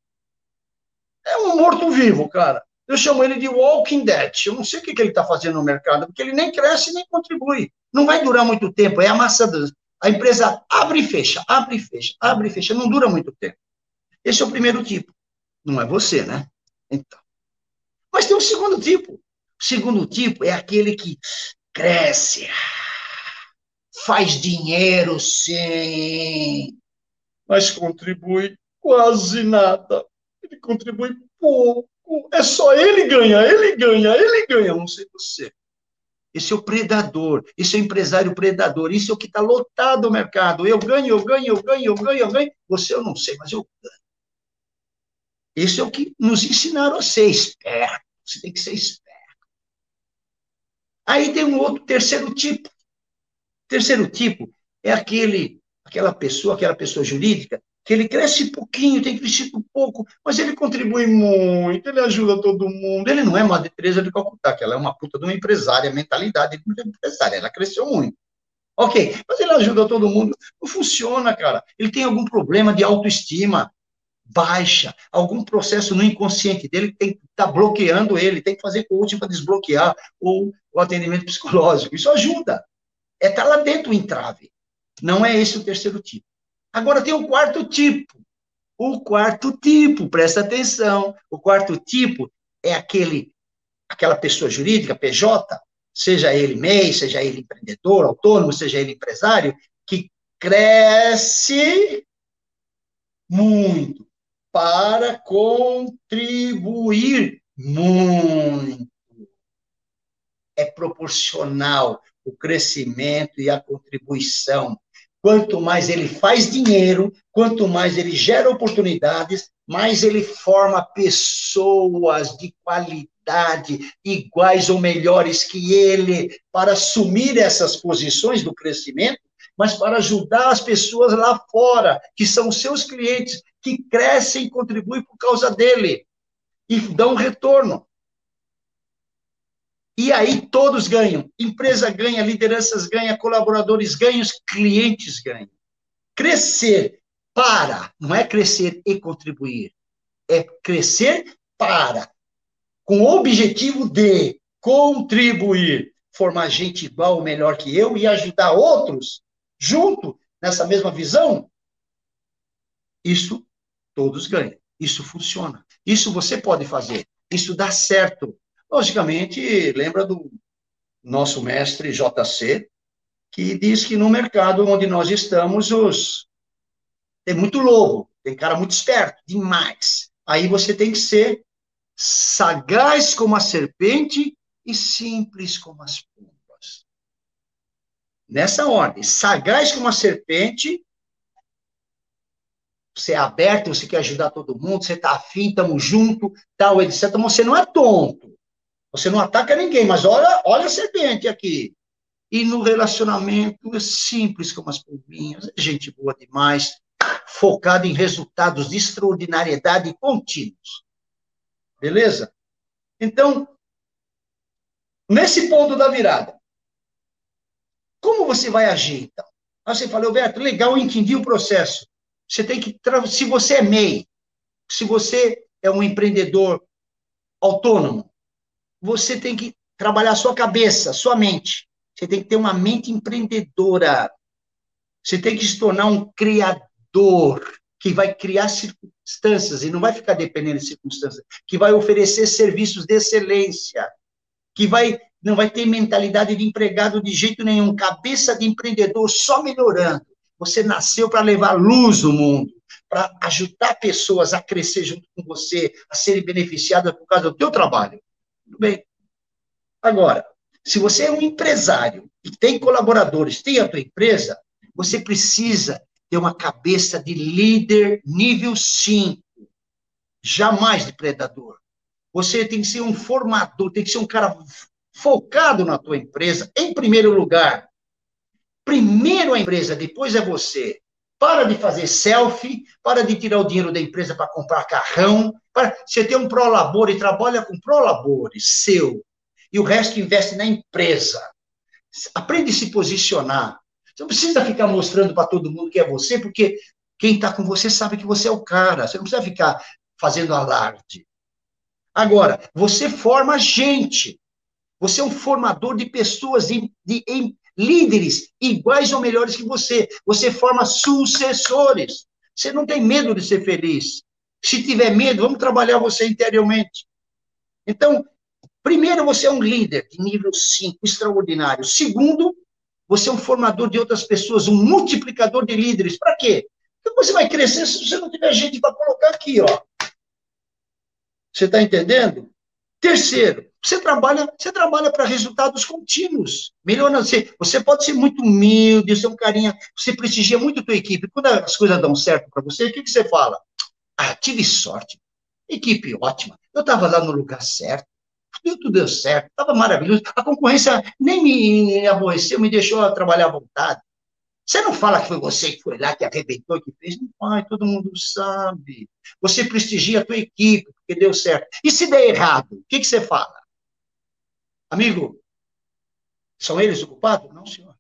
É um morto-vivo, cara. Eu chamo ele de Walking Dead. Eu não sei o que, ele está fazendo no mercado, porque ele nem cresce nem contribui. Não vai durar muito tempo. É a massa do... A empresa abre e fecha, abre e fecha, abre e fecha. Não dura muito tempo. Esse é o primeiro tipo. Não é você, né? Então. Mas tem um segundo tipo. O segundo tipo é aquele que cresce faz dinheiro, sim, mas contribui quase nada. Ele contribui pouco. É só ele ganha, ele ganha, ele ganha, não sei você. Esse é o predador, esse é o empresário predador, isso é o que está lotado o mercado. Eu ganho, eu ganho, eu ganho, eu ganho, eu ganho. Você eu não sei, mas eu ganho. Esse é o que nos ensinaram a ser esperto. Você tem que ser esperto. Aí tem um outro terceiro tipo, Terceiro tipo é aquele, aquela pessoa, aquela pessoa jurídica, que ele cresce pouquinho, tem crescido pouco, mas ele contribui muito, ele ajuda todo mundo. Ele não é uma Teresa de Calcutá, que ela é uma puta de uma empresária, mentalidade de uma empresária, ela cresceu muito. Ok, mas ele ajuda todo mundo. Não funciona, cara. Ele tem algum problema de autoestima baixa, algum processo no inconsciente dele que está bloqueando ele, tem que fazer coaching para desbloquear ou o atendimento psicológico. Isso ajuda. É tá lá dentro o entrave. Não é esse o terceiro tipo. Agora tem o quarto tipo. O quarto tipo, presta atenção. O quarto tipo é aquele, aquela pessoa jurídica, PJ, seja ele MEI, seja ele empreendedor, autônomo, seja ele empresário, que cresce muito para contribuir muito. É proporcional o crescimento e a contribuição. Quanto mais ele faz dinheiro, quanto mais ele gera oportunidades, mais ele forma pessoas de qualidade, iguais ou melhores que ele, para assumir essas posições do crescimento, mas para ajudar as pessoas lá fora, que são seus clientes, que crescem e contribuem por causa dele, e dão retorno. E aí todos ganham. Empresa ganha, lideranças ganham, colaboradores ganham, clientes ganham. Crescer para, não é crescer e contribuir. É crescer para, com o objetivo de contribuir, formar gente igual ou melhor que eu e ajudar outros junto nessa mesma visão. Isso todos ganham. Isso funciona. Isso você pode fazer. Isso dá certo. Logicamente, lembra do nosso mestre JC, que diz que no mercado onde nós estamos, os tem muito lobo, tem cara muito esperto, demais. Aí você tem que ser sagaz como a serpente e simples como as pombas. Nessa ordem, sagaz como a serpente, você é aberto, você quer ajudar todo mundo, você está afim, estamos junto, tal, etc. Mas você não é tonto. Você não ataca ninguém, mas olha, olha a serpente aqui. E no relacionamento é simples como as pombinhas, é gente boa demais, focado em resultados de extraordinariedade contínuos. Beleza? Então, nesse ponto da virada, como você vai agir, então? Aí você fala, Alberto, legal, eu entendi o processo. Você tem que, se você é MEI, se você é um empreendedor autônomo, você tem que trabalhar sua cabeça, sua mente. Você tem que ter uma mente empreendedora. Você tem que se tornar um criador que vai criar circunstâncias e não vai ficar dependendo de circunstâncias, que vai oferecer serviços de excelência, que vai não vai ter mentalidade de empregado de jeito nenhum, cabeça de empreendedor só melhorando. Você nasceu para levar luz no mundo, para ajudar pessoas a crescer junto com você, a serem beneficiadas por causa do teu trabalho. Tudo bem. Agora, se você é um empresário e tem colaboradores, tem a tua empresa, você precisa ter uma cabeça de líder nível 5, jamais de predador. Você tem que ser um formador, tem que ser um cara focado na tua empresa, em primeiro lugar. Primeiro a empresa, depois é você. Para de fazer selfie, para de tirar o dinheiro da empresa para comprar carrão. Para... Você tem um prolabor e trabalha com prolabores seu. E o resto investe na empresa. Aprende a se posicionar. Você não precisa ficar mostrando para todo mundo que é você, porque quem está com você sabe que você é o cara. Você não precisa ficar fazendo alarde. Agora, você forma gente. Você é um formador de pessoas, de, de, líderes iguais ou melhores que você. Você forma sucessores. Você não tem medo de ser feliz. Se tiver medo, vamos trabalhar você interiormente. Então, primeiro, você é um líder de nível 5, extraordinário. Segundo, você é um formador de outras pessoas, um multiplicador de líderes. Para quê? Porque você vai crescer se você não tiver gente para colocar aqui, ó. Você está entendendo? Terceiro, você trabalha, você trabalha para resultados contínuos. Melhor você, você pode ser muito humilde, ser um carinha, você prestigia muito a tua equipe. Quando as coisas dão certo para você, o que, que você fala? Ah, tive sorte. Equipe ótima. Eu estava lá no lugar certo. Tudo deu certo, estava maravilhoso. A concorrência nem me aborreceu, me deixou trabalhar à vontade. Você não fala que foi você que foi lá, que arrebentou, que fez. Não vai, todo mundo sabe. Você prestigia a tua equipe, porque deu certo. E se der errado, o que, que você fala? Amigo, são eles o culpado? Não, senhor.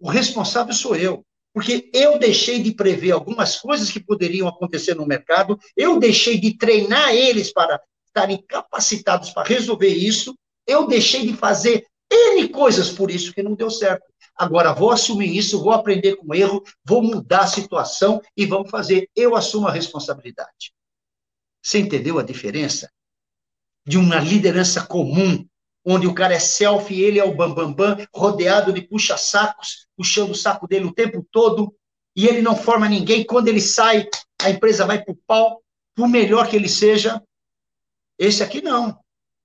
O responsável sou eu. Porque eu deixei de prever algumas coisas que poderiam acontecer no mercado, eu deixei de treinar eles para estarem capacitados para resolver isso, eu deixei de fazer N coisas por isso que não deu certo. Agora, vou assumir isso, vou aprender com o erro, vou mudar a situação e vamos fazer. Eu assumo a responsabilidade. Você entendeu a diferença? De uma liderança comum, onde o cara é selfie, ele é o bambambam, bam, bam, rodeado de puxa-sacos, puxando o saco dele o tempo todo, e ele não forma ninguém. Quando ele sai, a empresa vai para o pau, por melhor que ele seja. Esse aqui não.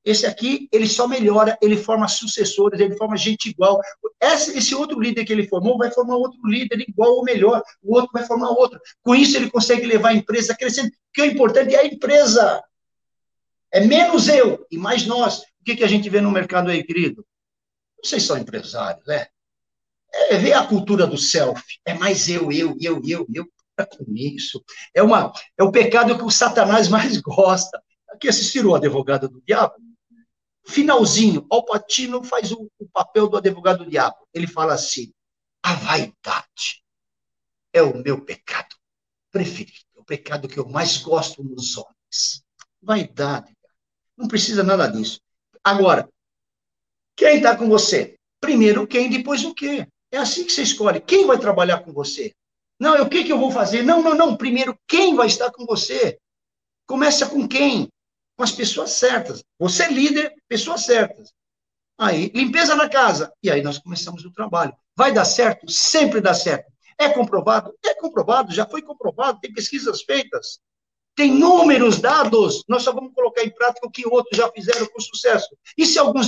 Esse aqui, ele só melhora, ele forma sucessores, ele forma gente igual. Esse, esse, outro líder que ele formou vai formar outro líder igual ou melhor, o outro vai formar outro. Com isso, ele consegue levar a empresa crescendo, porque o importante é a empresa. É menos eu e mais nós. O que, que a gente vê no mercado aí, querido? Vocês são empresários, né? É ver a cultura do self. É mais eu, eu, eu, eu, eu. Para com isso. É, uma, é o pecado que o Satanás <laughs> mais gosta. Aqui assistiram o advogado do diabo? Finalzinho, Alpatino faz o, o papel do advogado do diabo. Ele fala assim: a vaidade é o meu pecado preferido, é o pecado que eu mais gosto nos homens. Vaidade. Não precisa nada disso. Agora, quem está com você? Primeiro quem, depois o quê? É assim que você escolhe. Quem vai trabalhar com você? Não, o que, que eu vou fazer? Não, não, não. Primeiro, quem vai estar com você? Começa com quem? com as pessoas certas. Você é líder, pessoas certas. Aí, limpeza na casa. E aí nós começamos o trabalho. Vai dar certo? Sempre dá certo. É comprovado? É comprovado, já foi comprovado, tem pesquisas feitas. Tem números, dados. Nós só vamos colocar em prática o que outros já fizeram com sucesso. E se alguns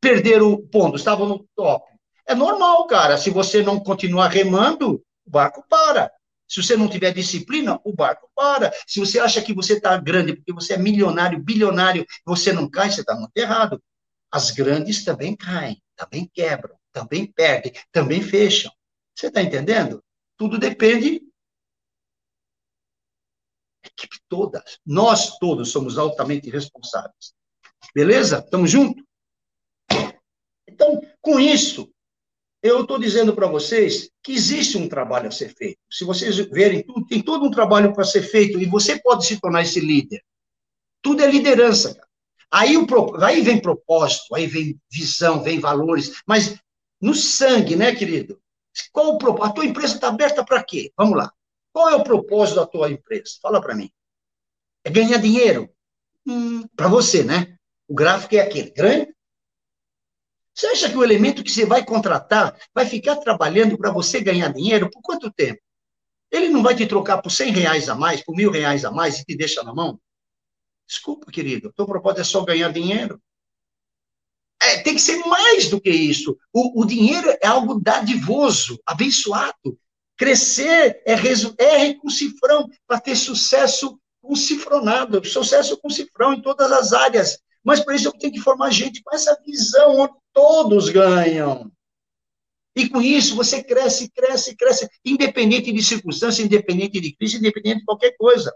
perderam o ponto, estavam no top? É normal, cara. Se você não continuar remando, o barco para. Se você não tiver disciplina, o barco para. Se você acha que você está grande porque você é milionário, bilionário, você não cai, você está muito errado. As grandes também caem, também quebram, também perdem, também fecham. Você está entendendo? Tudo depende equipe toda. Nós todos somos altamente responsáveis. Beleza? Estamos juntos? Então, com isso, eu estou dizendo para vocês que existe um trabalho a ser feito. Se vocês verem, tudo, tem todo um trabalho para ser feito e você pode se tornar esse líder. Tudo é liderança. Cara. Aí, o, aí vem propósito, aí vem visão, vem valores, mas no sangue, né, querido? Qual o propósito? A tua empresa está aberta para quê? Vamos lá. Qual é o propósito da tua empresa? Fala para mim. É ganhar dinheiro? Hum, para você, né? O gráfico é aquele, grande, você acha que o elemento que você vai contratar vai ficar trabalhando para você ganhar dinheiro por quanto tempo? Ele não vai te trocar por 100 reais a mais, por mil reais a mais e te deixa na mão? Desculpa, querido, teu propósito é só ganhar dinheiro. É, tem que ser mais do que isso. O, o dinheiro é algo dadivoso, abençoado. Crescer é, é com cifrão para ter sucesso com cifronado, sucesso com cifrão em todas as áreas. Mas para isso eu tenho que formar gente com essa visão onde todos ganham. E com isso você cresce, cresce, cresce, independente de circunstância, independente de crise, independente de qualquer coisa.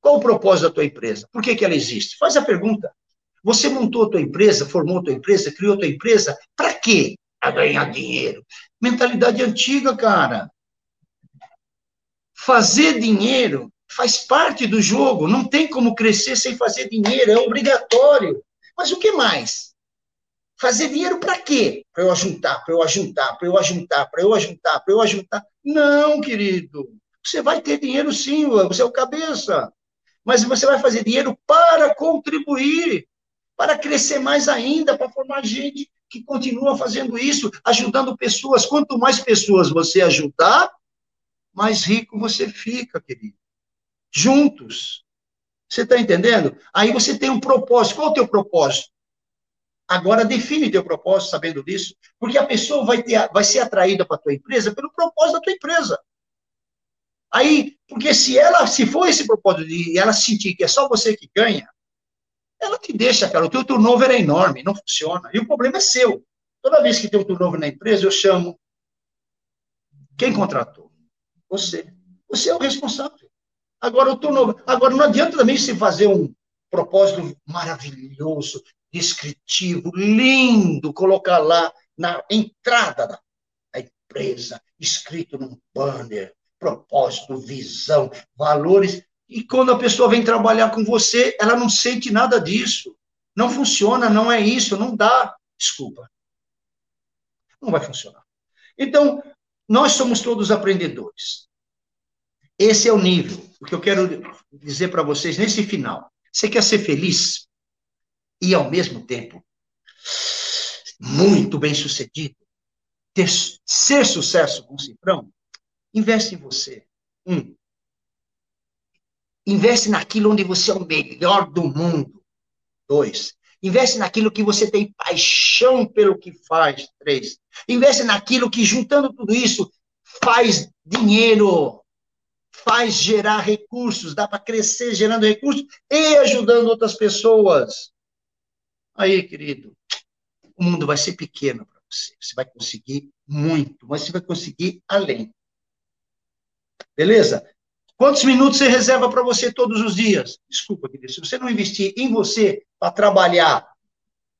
Qual o propósito da tua empresa? Por que, que ela existe? Faz a pergunta. Você montou a tua empresa, formou a tua empresa, criou a tua empresa, para quê? Para ganhar dinheiro. Mentalidade antiga, cara. Fazer dinheiro faz parte do jogo, não tem como crescer sem fazer dinheiro, é obrigatório. Mas o que mais? Fazer dinheiro para quê? Para eu ajuntar, para eu ajuntar, para eu ajuntar, para eu ajuntar, para eu ajuntar. Não, querido. Você vai ter dinheiro sim, você é o cabeça. Mas você vai fazer dinheiro para contribuir, para crescer mais ainda, para formar gente que continua fazendo isso, ajudando pessoas. Quanto mais pessoas você ajudar, mais rico você fica, querido juntos. Você está entendendo? Aí você tem um propósito. Qual é o teu propósito? Agora define teu propósito sabendo disso, porque a pessoa vai, ter, vai ser atraída para a tua empresa pelo propósito da tua empresa. Aí, porque se ela, se for esse propósito e ela sentir que é só você que ganha, ela te deixa, cara. O teu turnover é enorme, não funciona. E o problema é seu. Toda vez que tem um turnover na empresa, eu chamo. Quem contratou? Você. Você é o responsável. Agora, o turnover. Agora, não adianta também se fazer um propósito maravilhoso, descritivo, lindo, colocar lá na entrada da, empresa, escrito num banner, propósito, visão, valores. E quando a pessoa vem trabalhar com você, ela não sente nada disso. Não funciona, não é isso, não dá. Desculpa. Não vai funcionar. Então, nós somos todos aprendedores. Esse é o nível. O que eu quero dizer para vocês nesse final. Você quer ser feliz e, ao mesmo tempo, muito bem sucedido, ter, ser sucesso com o Cifrão? Investe em você. Um, investe naquilo onde você é o melhor do mundo. Dois, investe naquilo que você tem paixão pelo que faz. Três, investe naquilo que, juntando tudo isso, faz dinheiro, faz gerar recursos, dá para crescer gerando recursos e ajudando outras pessoas. Aí, querido, o mundo vai ser pequeno para você. Você vai conseguir muito, mas você vai conseguir além. Beleza? Quantos minutos você reserva para você todos os dias? Desculpa, querido, se você não investir em você para trabalhar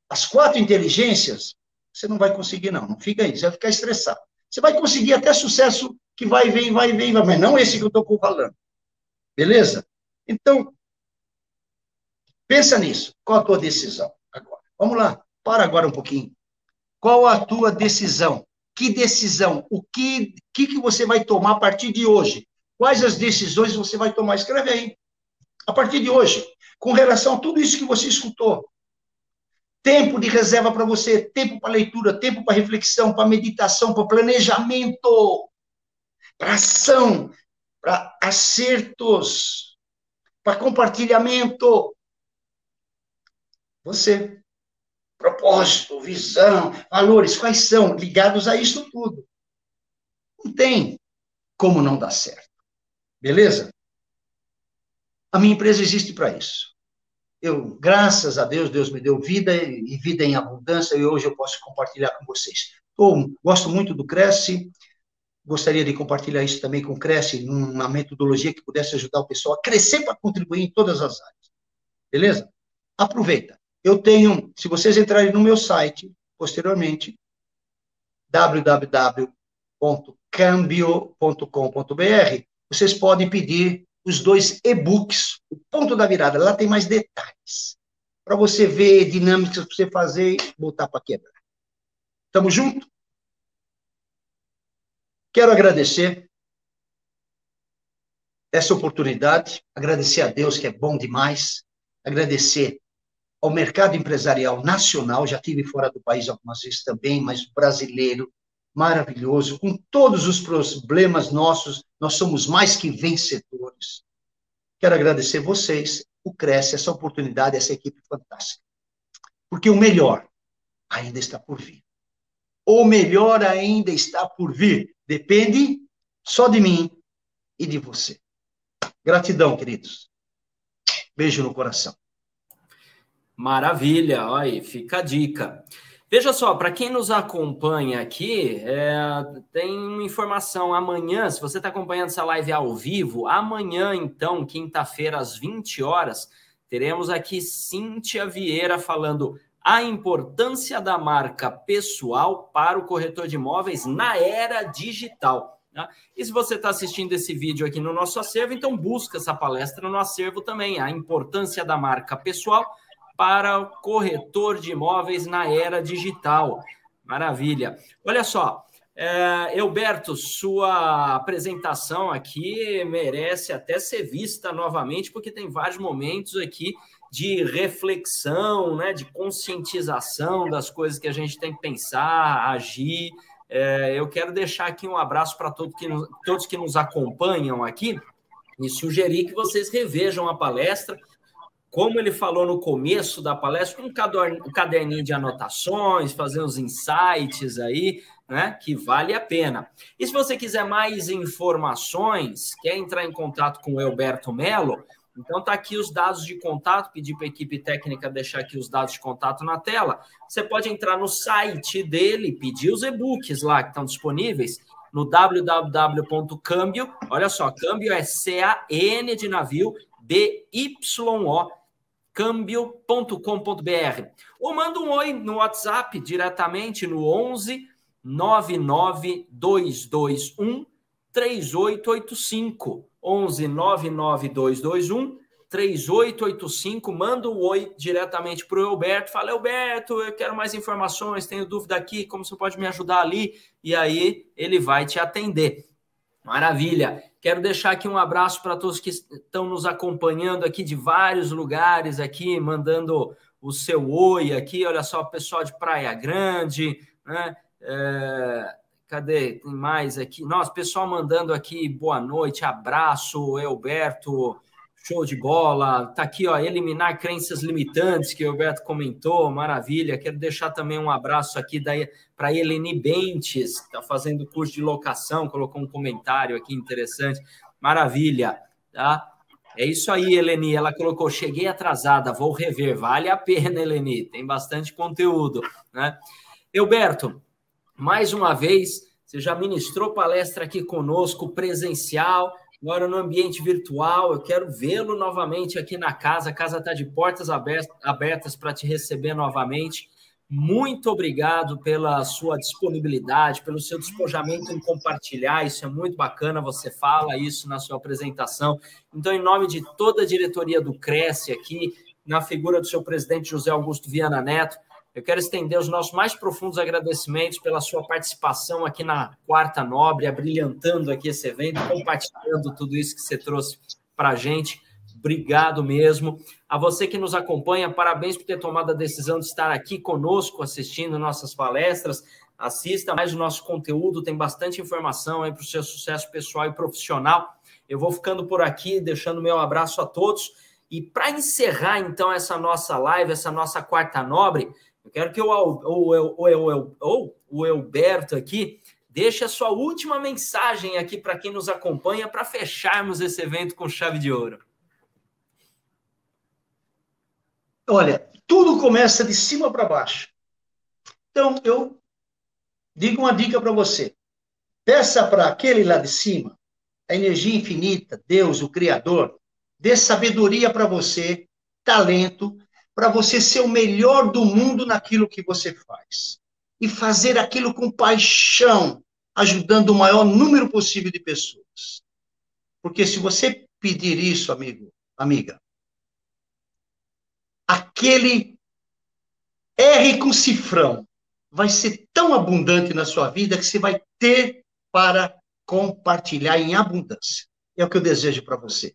as quatro inteligências, você não vai conseguir, não. Não fica aí, você vai ficar estressado. Você vai conseguir até sucesso que vai, vem, vai, vem, vai, mas não esse que eu estou falando. Beleza? Então, pensa nisso. Qual a tua decisão agora? Vamos lá, para agora um pouquinho. Qual a tua decisão? Que decisão? O que, que, que você vai tomar a partir de hoje? Quais as decisões você vai tomar? Escreve aí. A partir de hoje, com relação a tudo isso que você escutou. Tempo de reserva para você, tempo para leitura, tempo para reflexão, para meditação, para planejamento, para ação, para acertos, para compartilhamento. Você. Propósito, visão, valores, quais são ligados a isso tudo? Não tem como não dar certo. Beleza? A minha empresa existe para isso. Eu, graças a Deus, Deus me deu vida e vida em abundância e hoje eu posso compartilhar com vocês. Eu gosto muito do Cresce, gostaria de compartilhar isso também com o Cresce, numa metodologia que pudesse ajudar o pessoal a crescer para contribuir em todas as áreas. Beleza? Aproveita. Eu tenho, se vocês entrarem no meu site, posteriormente, www.cambio.com.br, vocês podem pedir os dois e-books, o ponto da virada. Lá tem mais detalhes. Para você ver dinâmicas para você fazer e botar para quebrar. Tamo junto? Quero agradecer essa oportunidade, agradecer a Deus que é bom demais, agradecer ao mercado empresarial nacional, já tive fora do país algumas vezes também, mas brasileiro, maravilhoso, com todos os problemas nossos, nós somos mais que vencedores. Quero agradecer vocês, o Cresce, essa oportunidade, essa equipe fantástica. Porque o melhor ainda está por vir. O melhor ainda está por vir. Depende só de mim e de você. Gratidão, queridos. Beijo no coração. Maravilha, olha, fica a dica. Veja só, para quem nos acompanha aqui, é, tem uma informação amanhã, se você está acompanhando essa live ao vivo, amanhã, então, quinta-feira, às 20 horas, teremos aqui Cíntia Vieira falando a importância da marca pessoal para o corretor de imóveis na era digital. Né? E se você está assistindo esse vídeo aqui no nosso acervo, então busca essa palestra no acervo também, a importância da marca pessoal para o corretor de imóveis na era digital. Maravilha. Olha só, é, sua apresentação aqui merece até ser vista novamente, porque tem vários momentos aqui de reflexão, né, de conscientização das coisas que a gente tem que pensar, agir. É, eu quero deixar aqui um abraço para todos que, todos que nos acompanham aqui e sugerir que vocês revejam a palestra como ele falou no começo da palestra, um caderninho de anotações, fazer uns insights aí, né? Que vale a pena. E se você quiser mais informações, quer entrar em contato com o Elberto Melo, então tá aqui os dados de contato, pedir para a equipe técnica deixar aqui os dados de contato na tela. Você pode entrar no site dele, pedir os e-books lá que estão disponíveis no www.câmbio. Olha só, câmbio é C-A-N de navio, B-Y-O câmbio.com.br ou manda um oi no WhatsApp diretamente no 11 99221 3885 11 99221 3885, manda um oi diretamente para o Elberto, fala, Elberto, eu quero mais informações, tenho dúvida aqui, como você pode me ajudar ali? E aí ele vai te atender. Maravilha. Quero deixar aqui um abraço para todos que estão nos acompanhando aqui de vários lugares aqui, mandando o seu oi aqui. Olha só, pessoal de Praia Grande, né? É, cadê? Tem mais aqui. Nossa, pessoal mandando aqui boa noite, abraço, Elberto, show de bola. Tá aqui, ó, eliminar crenças limitantes que o Alberto comentou, maravilha. Quero deixar também um abraço aqui para Eleni Bentes, que está fazendo curso de locação, colocou um comentário aqui interessante. Maravilha, tá? É isso aí, Eleni. Ela colocou: cheguei atrasada, vou rever. Vale a pena, Eleni. Tem bastante conteúdo, né? Elberto, mais uma vez, você já ministrou palestra aqui conosco, presencial, agora no ambiente virtual. Eu quero vê-lo novamente aqui na casa. A casa está de portas abertas para te receber novamente. Muito obrigado pela sua disponibilidade, pelo seu despojamento em compartilhar. Isso é muito bacana. Você fala isso na sua apresentação. Então, em nome de toda a diretoria do Cresce aqui, na figura do seu presidente José Augusto Viana Neto, eu quero estender os nossos mais profundos agradecimentos pela sua participação aqui na Quarta Nobre, abrilhantando aqui esse evento, compartilhando tudo isso que você trouxe para a gente. Obrigado mesmo. A você que nos acompanha, parabéns por ter tomado a decisão de estar aqui conosco assistindo nossas palestras. Assista mais o nosso conteúdo, tem bastante informação aí para o seu sucesso pessoal e profissional. Eu vou ficando por aqui, deixando meu abraço a todos. E para encerrar, então, essa nossa live, essa nossa quarta nobre, eu quero que o, o, o, o, o Elberto aqui deixe a sua última mensagem aqui para quem nos acompanha para fecharmos esse evento com chave de ouro. Olha, tudo começa de cima para baixo. Então, eu digo uma dica para você. Peça para aquele lá de cima, a energia infinita, Deus, o Criador, dê sabedoria para você, talento, para você ser o melhor do mundo naquilo que você faz. E fazer aquilo com paixão, ajudando o maior número possível de pessoas. Porque se você pedir isso, amigo, amiga, aquele R com cifrão vai ser tão abundante na sua vida que você vai ter para compartilhar em abundância. É o que eu desejo para você,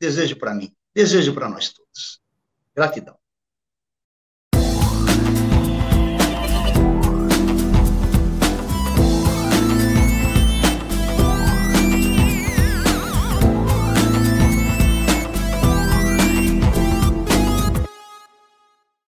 desejo para mim, desejo para nós todos. Gratidão.